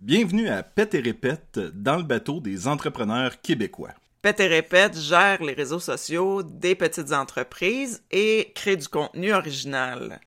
Bienvenue à Pète et Répète dans le bateau des entrepreneurs québécois. Pète et Répète gère les réseaux sociaux des petites entreprises et crée du contenu original.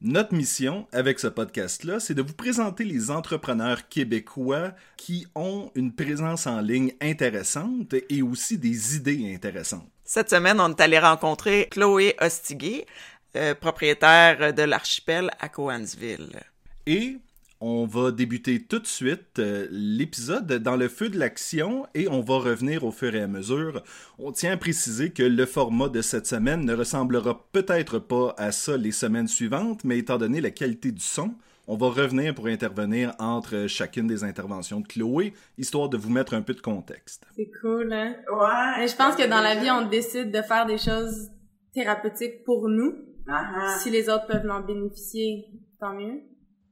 Notre mission avec ce podcast-là, c'est de vous présenter les entrepreneurs québécois qui ont une présence en ligne intéressante et aussi des idées intéressantes. Cette semaine, on est allé rencontrer Chloé Ostiguet, euh, propriétaire de l'archipel à Coansville. Et on va débuter tout de suite euh, l'épisode dans le feu de l'action et on va revenir au fur et à mesure. On tient à préciser que le format de cette semaine ne ressemblera peut-être pas à ça les semaines suivantes, mais étant donné la qualité du son, on va revenir pour intervenir entre chacune des interventions de Chloé, histoire de vous mettre un peu de contexte. C'est cool, hein? Ouais. Mais je pense que dans la vie, on décide de faire des choses thérapeutiques pour nous. Uh-huh. Si les autres peuvent en bénéficier, tant mieux.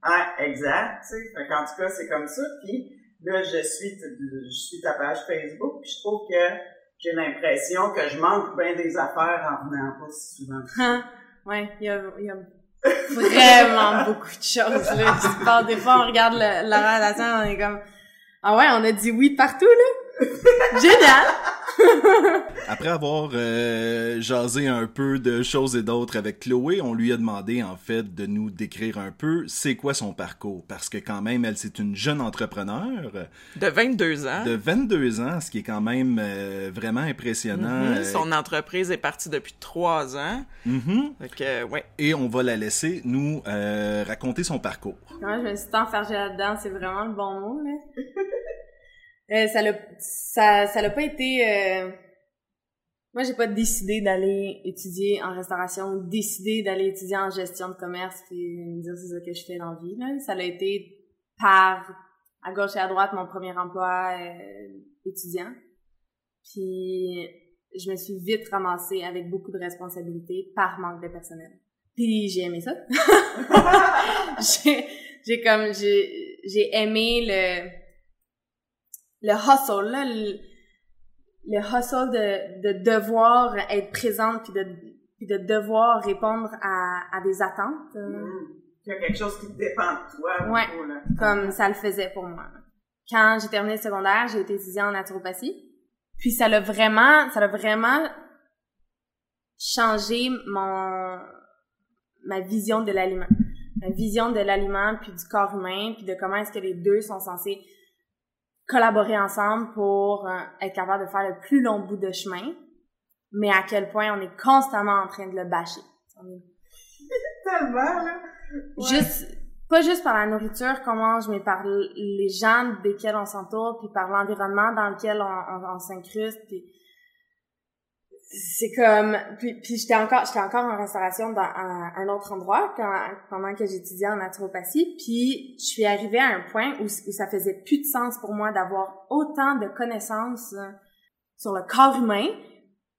Ouais, exact. Tu sais, fait qu'en tout cas, c'est comme ça. Puis là, je suis, je suis ta page Facebook, puis je trouve que j'ai l'impression que je manque bien des affaires en venant pas si souvent. Hein? ouais, il y a, y a vraiment beaucoup de choses là qui se. Des fois, on regarde le, la relation, on est comme ah ouais, on a dit oui partout là. Génial. Après avoir euh, jasé un peu de choses et d'autres avec Chloé, on lui a demandé en fait de nous décrire un peu c'est quoi son parcours parce que quand même elle c'est une jeune entrepreneur De 22 ans. de 22 ans, ce qui est quand même euh, vraiment impressionnant. Mhm. Euh, Son entreprise est partie depuis trois ans. mhm. Fait que, ouais. Et on va la laisser nous euh, raconter son parcours. Moi, je me suis tant là-dedans, c'est vraiment le bon mot, là. Euh, ça l'a, ça, ça l'a pas été, euh... moi, j'ai pas décidé d'aller étudier en restauration décidé d'aller étudier en gestion de commerce puis me dire c'est ça que je fais dans la vie, là. Ça l'a été par, à gauche et à droite, mon premier emploi euh, étudiant. Puis, je me suis vite ramassée avec beaucoup de responsabilités par manque de personnel. Puis, j'ai aimé ça. j'ai, comme, j'ai, j'ai aimé le, le hustle, là, le hustle de, de devoir être présente puis de, puis de devoir répondre à, à des attentes, euh, Mm. Il y a quelque chose qui dépend de toi. Ouais. là. comme ça le faisait pour moi. Quand j'ai terminé le secondaire, j'ai été étudiante en naturopathie, puis ça l'a vraiment, ça l'a vraiment changé mon ma vision de l'aliment, ma vision de l'aliment puis du corps humain puis de comment est-ce que les deux sont censés collaborer ensemble pour euh, être capable de faire le plus long bout de chemin, mais à quel point on est constamment en train de le bâcher. Tellement, là. Ouais. Juste, pas juste par la nourriture qu'on mange, mais par les gens desquels on s'entoure, puis par l'environnement dans lequel on, on, on s'incruste, puis c'est comme, puis, puis j'étais encore, j'étais encore en restauration dans un, un autre endroit quand, pendant que j'étudiais en naturopathie, puis je suis arrivée à un point où, où ça faisait plus de sens pour moi d'avoir autant de connaissances euh, sur le corps humain,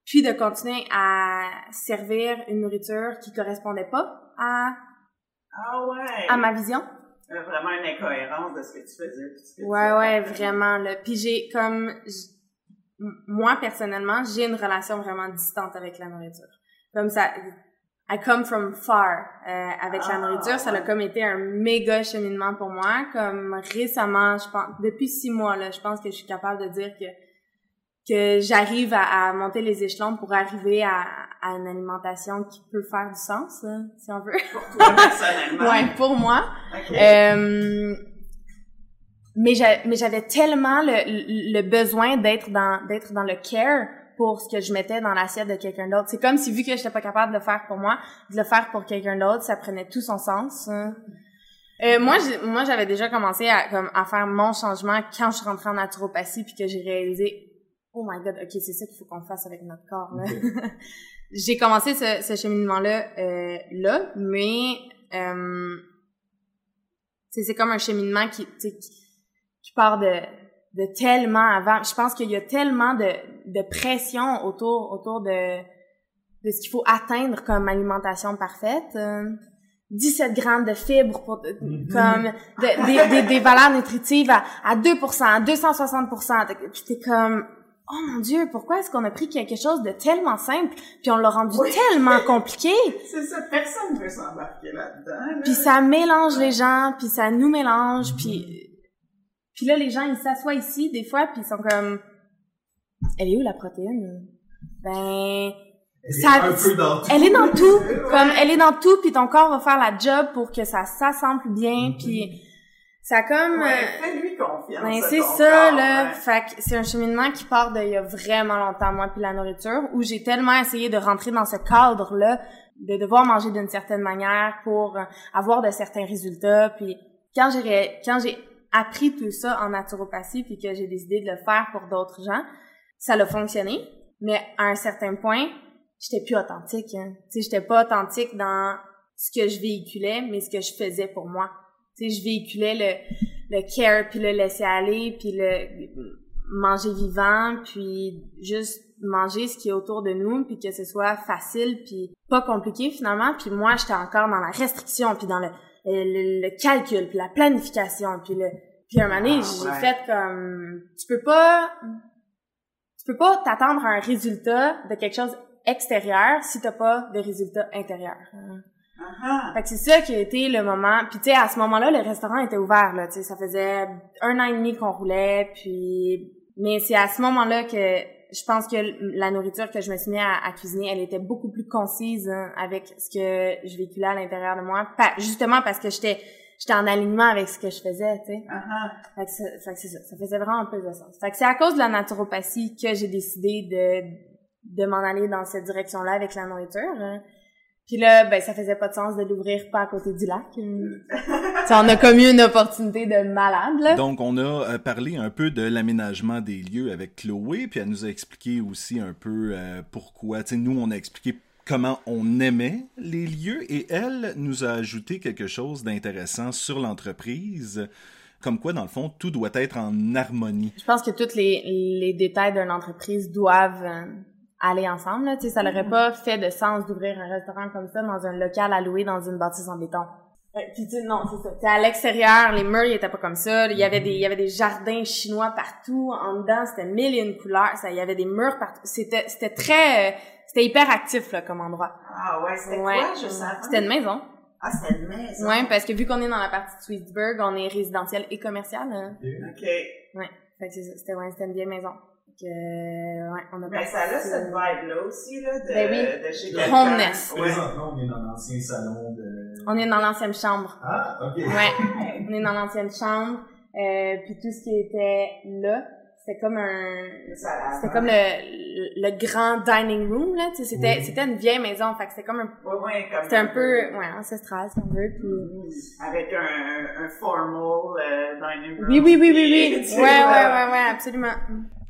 puis de continuer à servir une nourriture qui correspondait pas à Ah ouais. à ma vision. A vraiment une incohérence de ce que tu faisais. puis ce que tu Ouais, ouais, vraiment. Là. Puis j'ai comme... j- Moi, personnellement, j'ai une relation vraiment distante avec la nourriture. Comme ça... I come from far euh, avec la Ah, nourriture. Ça a comme été un méga cheminement pour moi. Comme récemment, je pense... Depuis six mois, là, je pense que je suis capable de dire que que j'arrive à, à monter les échelons pour arriver à, à une alimentation qui peut faire du sens, là, si on veut. Pour toi, personnellement. ouais, pour moi. OK. Euh, mais j'a- mais j'avais tellement le, le besoin d'être dans d'être dans le care pour ce que je mettais dans l'assiette de quelqu'un d'autre. C'est comme si vu que j'étais pas capable de le faire pour moi, de le faire pour quelqu'un d'autre, ça prenait tout son sens. Euh, moi, moi, j'avais déjà commencé à, comme, à faire mon changement quand je rentrée en naturopathie puis que j'ai réalisé, oh my god, ok, c'est ça qu'il faut qu'on fasse avec notre corps. Là. j'ai commencé ce, ce cheminement-là euh, là, mais euh, c'est comme un cheminement qui, tu sais, qui, part de, de tellement avant. Je pense qu'il y a tellement de, de pression autour, autour de, de ce qu'il faut atteindre comme alimentation parfaite. Euh, 17 grammes de fibres pour, comme de- des, des, des valeurs nutritives à, à 2%, à 260%. Puis t'es comme, oh mon dieu, pourquoi est-ce qu'on a pris quelque chose de tellement simple puis on l'a rendu Oui. tellement compliqué? C'est ça, personne ne veut s'embarquer là-dedans. là. Puis ça mélange les gens, puis ça nous mélange, puis Puis là, les gens, ils s'assoient ici, des fois, puis ils sont comme, elle est où la protéine? Ben, Elle est ça, un peu dans tout. elle est dans tout. Comme, elle est dans tout, puis ton corps va faire la job pour que ça s'assemble bien, puis ça comme... Ouais, euh, fais-lui confiance. ben, c'est ça, corps, là. ouais. Fait que c'est un cheminement qui part d'il y a vraiment longtemps, moi, puis la nourriture, où j'ai tellement essayé de rentrer dans ce cadre-là, de devoir manger d'une certaine manière pour euh, avoir de certains résultats. Puis quand j'ai quand j'ai appris tout ça en naturopathie, puis que j'ai décidé de le faire pour d'autres gens, ça a fonctionné. Mais à un certain point, j'étais plus authentique. Hein. Tu j'étais pas authentique dans ce que je véhiculais, mais ce que je faisais pour moi. Tu je véhiculais le, le care, puis le laisser aller, puis le manger vivant, puis juste manger ce qui est autour de nous, puis que ce soit facile, puis pas compliqué finalement. Puis moi, j'étais encore dans la restriction, puis dans le, le, le calcul, puis la planification, puis le... Puis un moment donné, Ah, j'ai ouais. fait comme... Tu peux pas... Tu peux pas t'attendre à un résultat de quelque chose extérieur si t'as pas de résultat intérieur. Ah, Fait que c'est ça qui a été le moment. Puis tu sais, à ce moment-là, le restaurant était ouvert. Là, tu sais, ça faisait un an et demi qu'on roulait. Puis, mais c'est à ce moment-là que je pense que la nourriture que je me suis mis à, à cuisiner, elle était beaucoup plus concise hein, avec ce que je véhiculais à l'intérieur de moi. Pa- justement parce que j'étais j'étais en alignement avec ce que je faisais. Tu sais. ah, ah. Fait que, ça, fait que c'est ça. Ça faisait vraiment un peu de sens. Fait que c'est à cause de la naturopathie que j'ai décidé de, de m'en aller dans cette direction-là avec la nourriture. hein. Puis là, ben, ça faisait pas de sens de l'ouvrir pas à côté du lac. Ça, on a comme eu une opportunité de malade, là. Donc, on a euh, parlé un peu de l'aménagement des lieux avec Chloé, puis elle nous a expliqué aussi un peu euh, pourquoi. Tu sais, nous, on a expliqué comment on aimait les lieux, et elle nous a ajouté quelque chose d'intéressant sur l'entreprise, comme quoi, dans le fond, tout doit être en harmonie. Je pense que tous les, les détails d'une entreprise doivent euh, aller ensemble, là. Tu sais, ça n'aurait pas fait de sens d'ouvrir un restaurant comme ça dans un local alloué dans une bâtisse en béton. Euh, Puis tu sais, non, c'est ça. T'es à l'extérieur, les murs, ils étaient pas comme ça. Il y avait des, il y avait des jardins chinois partout. En dedans, c'était mille et une couleurs. Ça, il y avait des murs partout. C'était, c'était très, euh, c'était hyper actif, là, comme endroit. Ah ouais, c'était Ouais. quoi, je savais? C'était une maison. Ah, c'était une maison. Ouais, parce que vu qu'on est dans la partie de Sweetsburg, on est résidentiel et commercial. hein. OK. Ouais. Fait que. C'était, ouais, c'était une vieille maison. Que, euh, ouais, on a Mais ça a cette vibe-là aussi, là, de, Ben oui. de chez. Ouais. Présentement, on est dans l'ancien salon de... On est dans l'ancienne chambre. Ah, ok. Ouais. On est dans l'ancienne chambre. Euh, puis tout ce qui était là, c'était comme un... C'était comme le, le, le grand dining room, là. Tu sais, c'était, Oui. c'était une vieille maison. Fait que c'était comme un... Ouais, ouais, comme C'était un peu, ouais, ancestral, si on veut. Puis... Avec un, un formal euh, dining room. Oui, oui, oui, oui, oui. Ouais, ouais, ouais, ouais, absolument.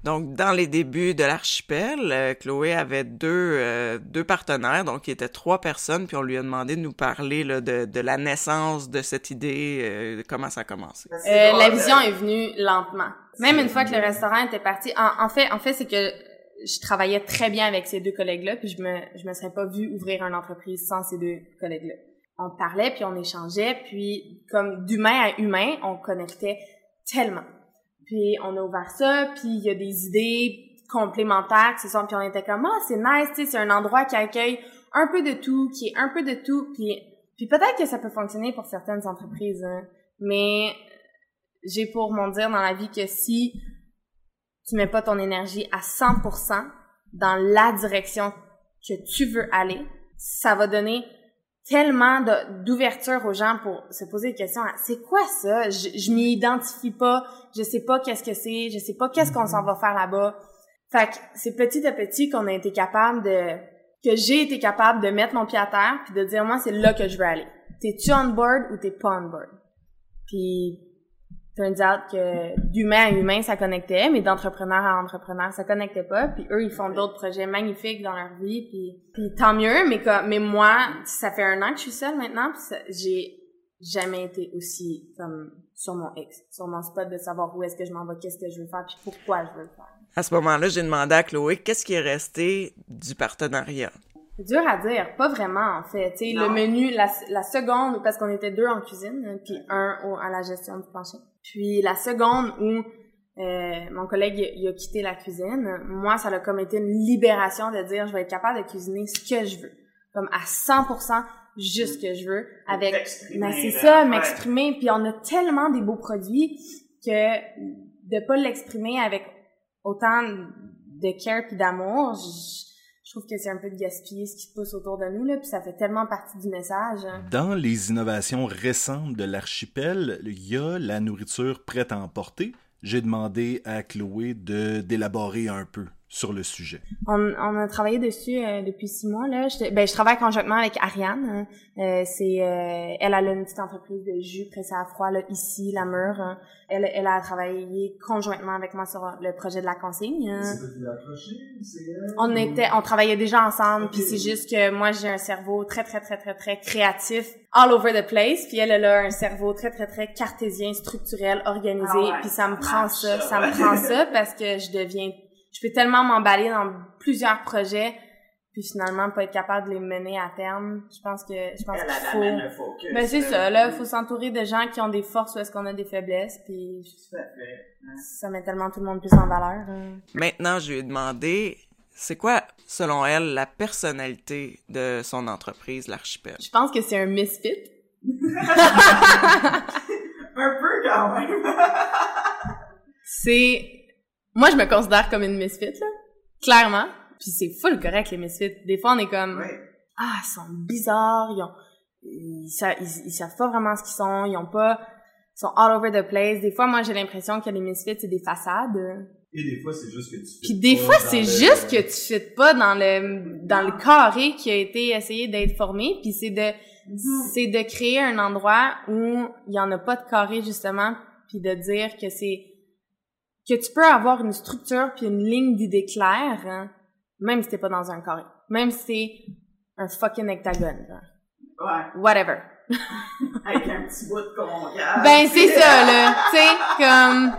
Donc, dans les débuts de l'archipel, euh, Chloé avait deux, euh, deux partenaires, donc il était trois personnes, puis on lui a demandé de nous parler là, de, de la naissance de cette idée, euh, de comment ça a commencé. Euh, la euh, vision est venue lentement. Même une fois que le restaurant était parti, en, en fait, en fait, c'est que je travaillais très bien avec ces deux collègues-là, puis je me, je me serais pas vue ouvrir une entreprise sans ces deux collègues-là. On parlait, puis on échangeait, puis comme d'humain à humain, on connectait tellement. Puis on a ouvert ça, puis il y a des idées complémentaires qui se sont, puis on était comme ah c'est nice, c'est un endroit qui accueille un peu de tout, qui est un peu de tout, puis puis peut-être que ça peut fonctionner pour certaines entreprises, hein, mais j'ai pour mon dire dans la vie que si tu mets pas ton énergie à 100% dans la direction que tu veux aller, ça va donner tellement d'ouverture aux gens pour se poser des questions. C'est quoi ça? Je, je m'y identifie pas. Je sais pas qu'est-ce que c'est. Je sais pas qu'est-ce qu'on s'en va faire là-bas. Fait que c'est petit à petit qu'on a été capable de, que j'ai été capable de mettre mon pied à terre puis de dire, moi, c'est là que je veux aller. T'es-tu on board ou t'es pas on board? Puis, turns out que d'humain à humain, ça connectait, mais d'entrepreneur à entrepreneur, ça connectait pas. Puis eux, ils font d'autres projets magnifiques dans leur vie. Puis, puis tant mieux, mais, comme, mais moi, ça fait un an que je suis seule maintenant, puis j'ai jamais été aussi comme sur mon X, sur mon spot de savoir où est-ce que je m'en vais, qu'est-ce que je veux faire, puis pourquoi je veux le faire. À ce moment-là, j'ai demandé à Chloé qu'est-ce qui est resté du partenariat? C'est dur à dire, pas vraiment en fait. Tu sais, le menu, la, la seconde, parce qu'on était deux en cuisine, hein, puis un au- à la gestion du plancher. Puis la seconde où euh, mon collègue il, a quitté la cuisine, moi ça a comme été une libération de dire je vais être capable de cuisiner ce que je veux, comme à 100% juste ce que je veux, avec mais c'est ça, ouais. m'exprimer. Puis on a tellement des beaux produits que de pas l'exprimer avec autant de care puis d'amour, je trouve que c'est un peu de gaspiller ce qui se passe autour de nous, là, puis ça fait tellement partie du message. hein. Dans les innovations récentes de l'archipel, il y a la nourriture prête à emporter. J'ai demandé à Chloé de d'élaborer un peu sur le sujet. On, on a travaillé dessus euh, depuis six mois là. Je, ben, je travaille conjointement avec Ariane. hein. Euh, c'est euh, elle a une petite entreprise de jus pressé à froid là ici, la mûre. hein. Elle, elle a travaillé conjointement avec moi sur le projet de la consigne. hein. C'est? On ou- était, on travaillait déjà ensemble, Ok. puis c'est juste que moi j'ai un cerveau très très très très très créatif, all over the place, puis elle elle a un cerveau très très très cartésien, structurel, organisé, Ah ouais, puis ça me ça prend marche, ça, ça, me prend ça parce que je deviens, je peux tellement m'emballer dans plusieurs projets, puis finalement pas être capable de les mener à terme. Je pense que je pense qu'il faut. focus. Ben c'est ça, là, faut s'entourer de gens qui ont des forces ou est-ce qu'on a des faiblesses, puis Tout à fait. ça met tellement tout le monde plus en valeur. hein. Maintenant, je lui ai demandé, c'est quoi, selon elle, la personnalité de son entreprise, l'archipel? Je pense que c'est un misfit. Un peu quand même. c'est moi je me considère comme une misfit là. Clairement. Puis c'est full correct les misfits. Des fois on est comme ah ils sont bizarres ils ont ils, sa- ils, ils savent pas vraiment ce qu'ils sont ils ont pas ils sont all over the place. Des fois moi j'ai l'impression que les misfits c'est des façades. Et des fois, c'est juste que tu puis des pas fois c'est le- juste que tu fais pas dans le dans le carré qui a été essayé d'être formé. Puis c'est de c'est de créer un endroit où il y en a pas de carré justement puis de dire que c'est que tu peux avoir une structure puis une ligne d'idées claire hein, même si t'es pas dans un carré même si c'est un fucking hectagone genre. Ouais. whatever Avec un petit bout de concave. ben c'est ça là tu sais comme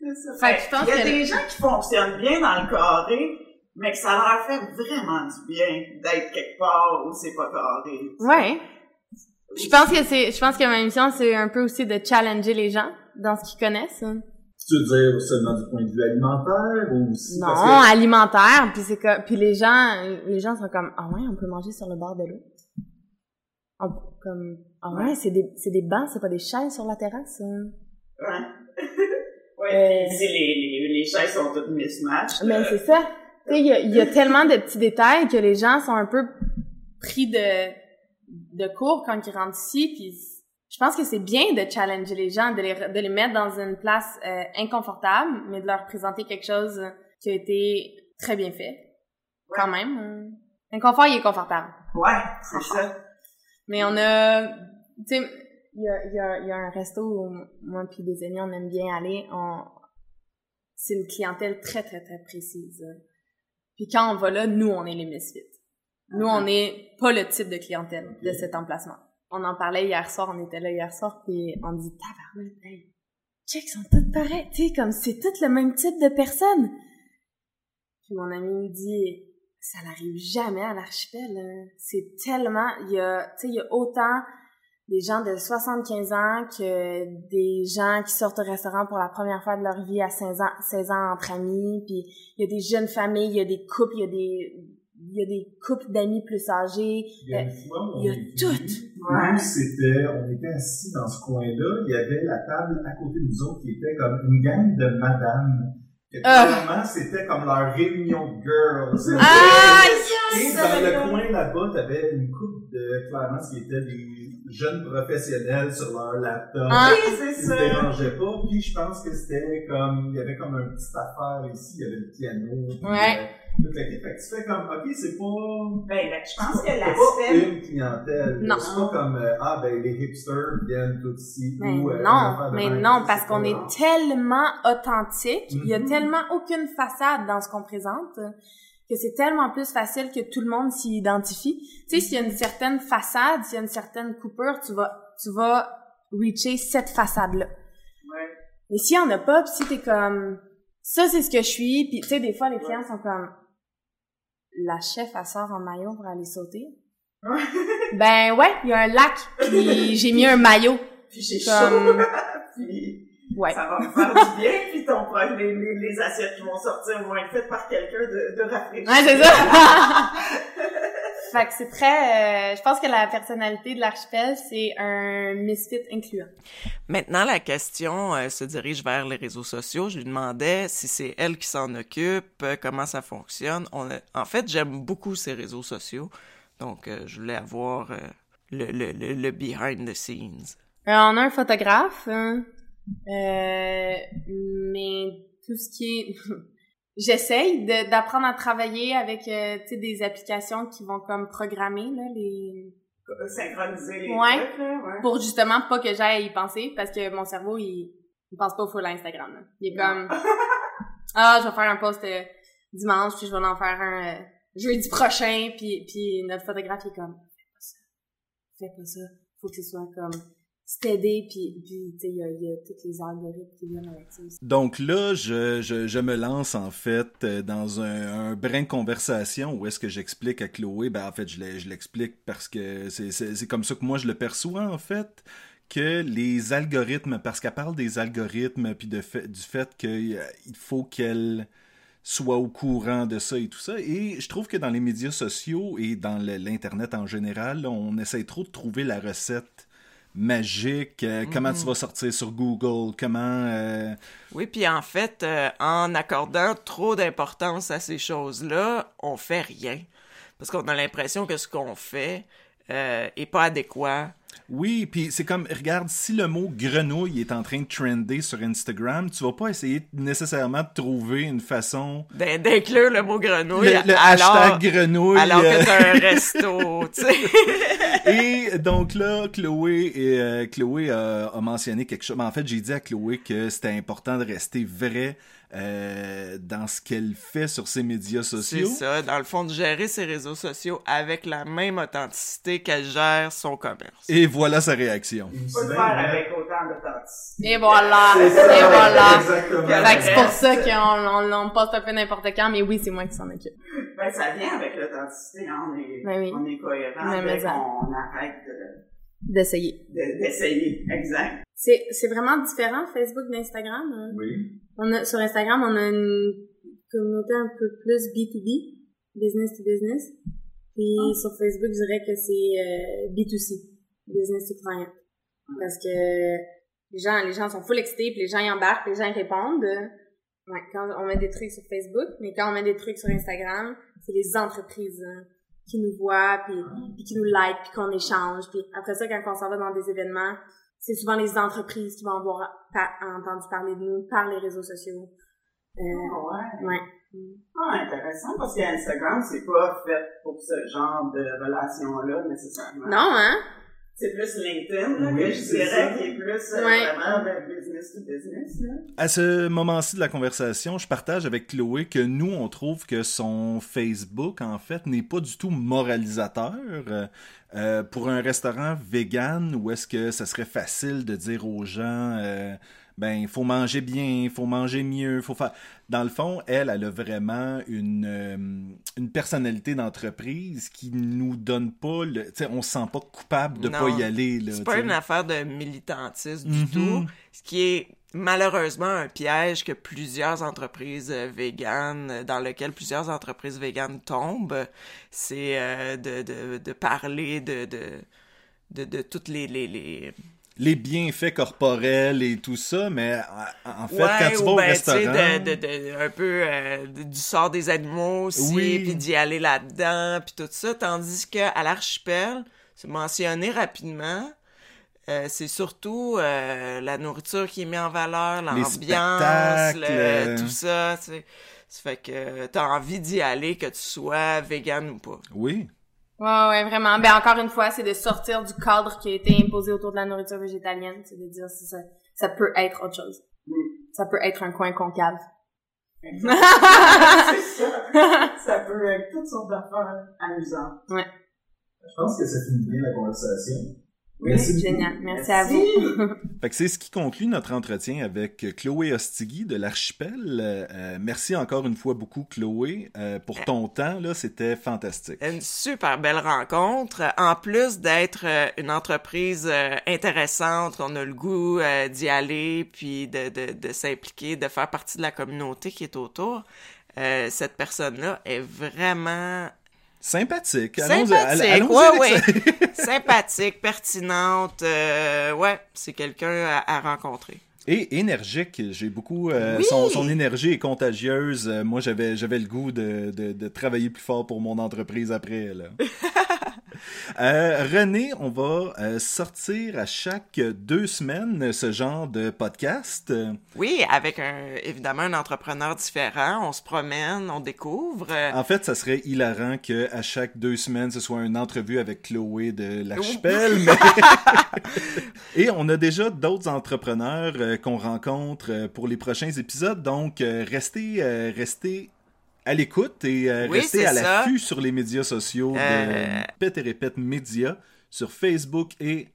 C'est ça. Fait que je pense Il y a que- des gens qui fonctionnent bien dans le carré, mais que ça leur fait vraiment du bien d'être quelque part où c'est pas carré. ouais je pense que c'est je pense que ma mission c'est un peu aussi de challenger les gens dans ce qu'ils connaissent hein. Tu veux dire seulement du point de vue alimentaire ou aussi Non, parce que alimentaire, puis c'est que puis les gens les gens sont comme ah ouais, on peut manger sur le bord de l'eau. On- comme ah ouais, c'est des c'est des bancs, c'est pas des chaises sur la terrasse. hein. Ouais. ouais, Euh, puis tu sais, les, les, les chaises sont toutes mismatch. Mais c'est ça. Tu sais, il y a, il y a tellement de petits détails que les gens sont un peu pris de de court quand ils rentrent ici, puis je pense que c'est bien de challenger les gens, de les de les mettre dans une place euh, inconfortable, mais de leur présenter quelque chose qui a été très bien fait, quand même. hein. L'inconfort, il est confortable. Ouais, c'est ça. Mais on a, tu sais, il y a, il y, a, il y a un resto où moi puis des amis, on aime bien aller. On, c'est une clientèle très, très, très précise. Puis quand on va là, nous, on est les misfits. Nous, on n'est pas le type de clientèle de cet emplacement. On en parlait hier soir, on était là hier soir, puis on dit, tabarouette, hey, check, ils sont toutes pareils, tu sais, comme c'est toutes le même type de personnes. Puis mon ami me dit, ça n'arrive jamais à l'archipel. hein. C'est tellement, il y a, tu sais, il y a autant des gens de 75 ans que des gens qui sortent au restaurant pour la première fois de leur vie à 16 ans, 16 ans entre amis. Puis il y a des jeunes familles, il y a des couples, il y a des, il y a des couples d'amis plus âgés. il y a une fois, on il y a tout. Ouais. c'était, on était assis dans ce coin-là, il y avait la table à côté de nous autres qui était comme une gang de madames. Que Ah. clairement, c'était comme leur réunion de girls. Ah, Et dans le coin là-bas, t'avais une coupe de, clairement, ce qui était des jeunes professionnels sur leur laptop. Ah. C'est Ils se ça. dérangeaient pas, puis je pense que c'était comme, il y avait comme un petit affaire ici, il y avait le piano, Ouais. euh, toute la clique. Fait que tu fais comme, ok, c'est pas, Ben, ben, je pense que c'est l'aspect une clientèle. Non. C'est pas comme, euh, ah, ben, les hipsters viennent tout ici. Mais ou, euh, non, mais même. non, C'est parce qu'on est tellement authentique, il y a Mhm. tellement aucune façade dans ce qu'on présente que c'est tellement plus facile que tout le monde s'y identifie. Tu sais, s'il y a une certaine façade, s'il y a une certaine coupure, tu vas, tu vas reacher cette façade-là. Ouais. Mais s'il y en a pas, pis si t'es comme, ça c'est ce que je suis, puis tu sais, des fois les clients sont comme, la chef, elle sort en maillot pour aller sauter. Ben ouais, il y a un lac, puis j'ai mis un maillot. Puis j'ai Comme- chaud. puis Ouais. ça va me faire du bien. Puis ton, les, les, les assiettes qui vont sortir vont être faites par quelqu'un de, de rafraîchi. Ouais, c'est ça. Fait que c'est très... euh, je pense que la personnalité de l'archipel, c'est un misfit incluant. Maintenant, la question euh, se dirige vers les réseaux sociaux. Je lui demandais si c'est elle qui s'en occupe, euh, comment ça fonctionne. On a- En fait, j'aime beaucoup ces réseaux sociaux, donc je voulais avoir le, le, le, le behind the scenes. On a un photographe, hein. Mais tout ce qui est... J'essaye de- d'apprendre à travailler avec euh, tu sais, des applications qui vont comme programmer là, les Synchroniser les Ouais. trucs, là, ouais. pour justement pas que j'aille y penser parce que mon cerveau il, il pense pas au full Instagram. là. Il est comme ah je vais faire un post euh, dimanche puis je vais en faire un euh, jeudi prochain puis puis notre photographe il est comme fais pas ça fais pas ça faut que ce soit comme Donc là, je, me lance en fait euh, dans un, brin de conversation où est-ce que j'explique à Chloé, ben en fait je l'explique parce que c'est- comme ça que moi je le perçois en fait, que les algorithmes, parce qu'elle parle des algorithmes puis de fait, du fait qu'il faut qu'elle soit au courant de ça et tout ça. Et je trouve que dans les médias sociaux et dans l'Internet en général, on essaie trop de trouver la recette magique, euh, comment tu vas sortir sur Google, comment... euh, Oui, puis en fait, euh, en accordant trop d'importance à ces choses-là, on fait rien. Parce qu'on a l'impression que ce qu'on fait euh, est pas adéquat. Oui, puis c'est comme, regarde, si le mot grenouille est en train de trender sur Instagram, tu vas pas essayer nécessairement de trouver une façon... d'in- D'inclure le mot grenouille. Le, le alors, hashtag grenouille. alors euh, que t'as un resto, tu sais. Et donc là, Chloé, et, euh, Chloé a, a mentionné quelque chose. Mais en fait, j'ai dit à Chloé que c'était important de rester vrai euh, dans ce qu'elle fait sur ses médias C'est sociaux. ça, dans le fond, de gérer ses réseaux sociaux avec la même authenticité qu'elle gère son commerce. Et voilà sa réaction. Et Faut aussi le bien faire vrai. avec autant d'authenticité. Et voilà, C'est et voilà. Exactement. Fait que c'est pour ça qu'on on, on poste un peu n'importe quand, mais oui, c'est moi qui s'en occupe. Ben, ça vient avec l'authenticité, hein. On est, Ben oui. on est cohérent Mais dès mais ça. qu'on arrête de- D'essayer. de- d'essayer. Exact. C'est, c'est vraiment différent Facebook d'Instagram. hein? Oui. On a, sur Instagram, on a une communauté un peu plus B2B, business to business. Puis sur Facebook, je dirais que c'est euh, B2C, business to client. Parce que les gens, les gens sont full excités, puis les gens y embarquent, puis les gens y répondent. Ouais, quand on met des trucs sur Facebook, mais quand on met des trucs sur Instagram, c'est les entreprises hein, qui nous voient, puis, puis qui nous like, puis qu'on échange. Puis après ça, quand on s'en va dans des événements, c'est souvent les entreprises qui vont avoir pa- entendu parler de nous par les réseaux sociaux. Euh, Ah ouais? ouais. Ah, intéressant, parce qu'Instagram, c'est pas fait pour ce genre de relation-là, nécessairement. Non, hein? C'est plus LinkedIn, là, Oui, que je dirais, ça. qui est plus euh, Ouais. vraiment ben, business to business, là. À ce moment-ci de la conversation, je partage avec Chloé que nous, on trouve que son Facebook, en fait, n'est pas du tout moralisateur. Euh, euh, pour un restaurant vegan, où est-ce que ça serait facile de dire aux gens, euh, ben, il faut manger bien, il faut manger mieux, faut faire... Dans le fond, elle, elle a vraiment une, euh, une personnalité d'entreprise qui nous donne pas le... Tu sais, on se sent pas coupable de Non. pas y aller, là. C'est pas une affaire de militantisme du Mhm. tout, ce qui est malheureusement un piège que plusieurs entreprises euh, véganes, euh, dans lequel plusieurs entreprises véganes tombent, c'est euh, de, de, de parler de, de, de, de toutes les... les, les... les bienfaits corporels et tout ça, mais en fait, Ouais, quand tu ou vas au ben, tu sais, restaurant... de, de, de- un peu euh, du sort des animaux aussi, Oui. puis d'y aller là-dedans, puis tout ça, tandis que à l'archipel, c'est mentionné rapidement, euh, c'est surtout euh, la nourriture qui est mise en valeur, l'ambiance, le- tout ça, tu sais. Ça fait que t'as envie d'y aller, que tu sois vegan ou pas. Oui. Ouais, ouais, vraiment. Ben, encore une fois, c'est de sortir du cadre qui a été imposé autour de la nourriture végétalienne. C'est de dire, si ça, ça peut être autre chose. Ça peut être un coin concave. c'est ça. Ça peut être toutes sortes d'affaires amusantes. Je pense que ça finit bien la conversation. Oui, Merci beaucoup. Génial. Merci à vous. Fait que c'est ce qui conclut notre entretien avec Chloé Ostigui de l'Archipel. Euh, euh, merci encore une fois beaucoup, Chloé, euh, pour ton temps. Là, c'était fantastique. Une super belle rencontre. En plus d'être euh, une entreprise euh, intéressante, on a le goût euh, d'y aller, puis de, de, de s'impliquer, de faire partie de la communauté qui est autour, euh, cette personne-là est vraiment Sympathique. Allons Sympathique, ouais, ouais. Sympathique, pertinente. Euh, ouais, c'est quelqu'un à, rencontrer. Et énergique, j'ai beaucoup. Euh, son, son, énergie est contagieuse. Euh, moi, j'avais j'avais le goût de, de, de, travailler plus fort pour mon entreprise après. Là. Euh, René, on va euh, sortir à chaque deux semaines ce genre de podcast. Oui, avec un, évidemment un entrepreneur différent. On se promène, on découvre. En fait, ça serait hilarant que à chaque deux semaines, ce soit une entrevue avec Chloé de l'archipel. Et on a déjà d'autres entrepreneurs euh, qu'on rencontre pour les prochains épisodes. Donc, restez, restez à l'écoute et euh, restez à l'affût sur les médias sociaux de euh. Pète et Répète Média sur Facebook et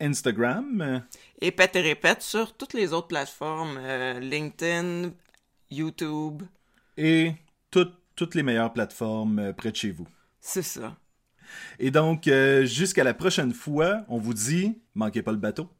Instagram. Et Pète et Répète sur toutes les autres plateformes, euh, LinkedIn, YouTube. Et toutes les meilleures plateformes près de chez vous. C'est ça. Et donc, jusqu'à la prochaine fois, on vous dit, manquez pas le bateau.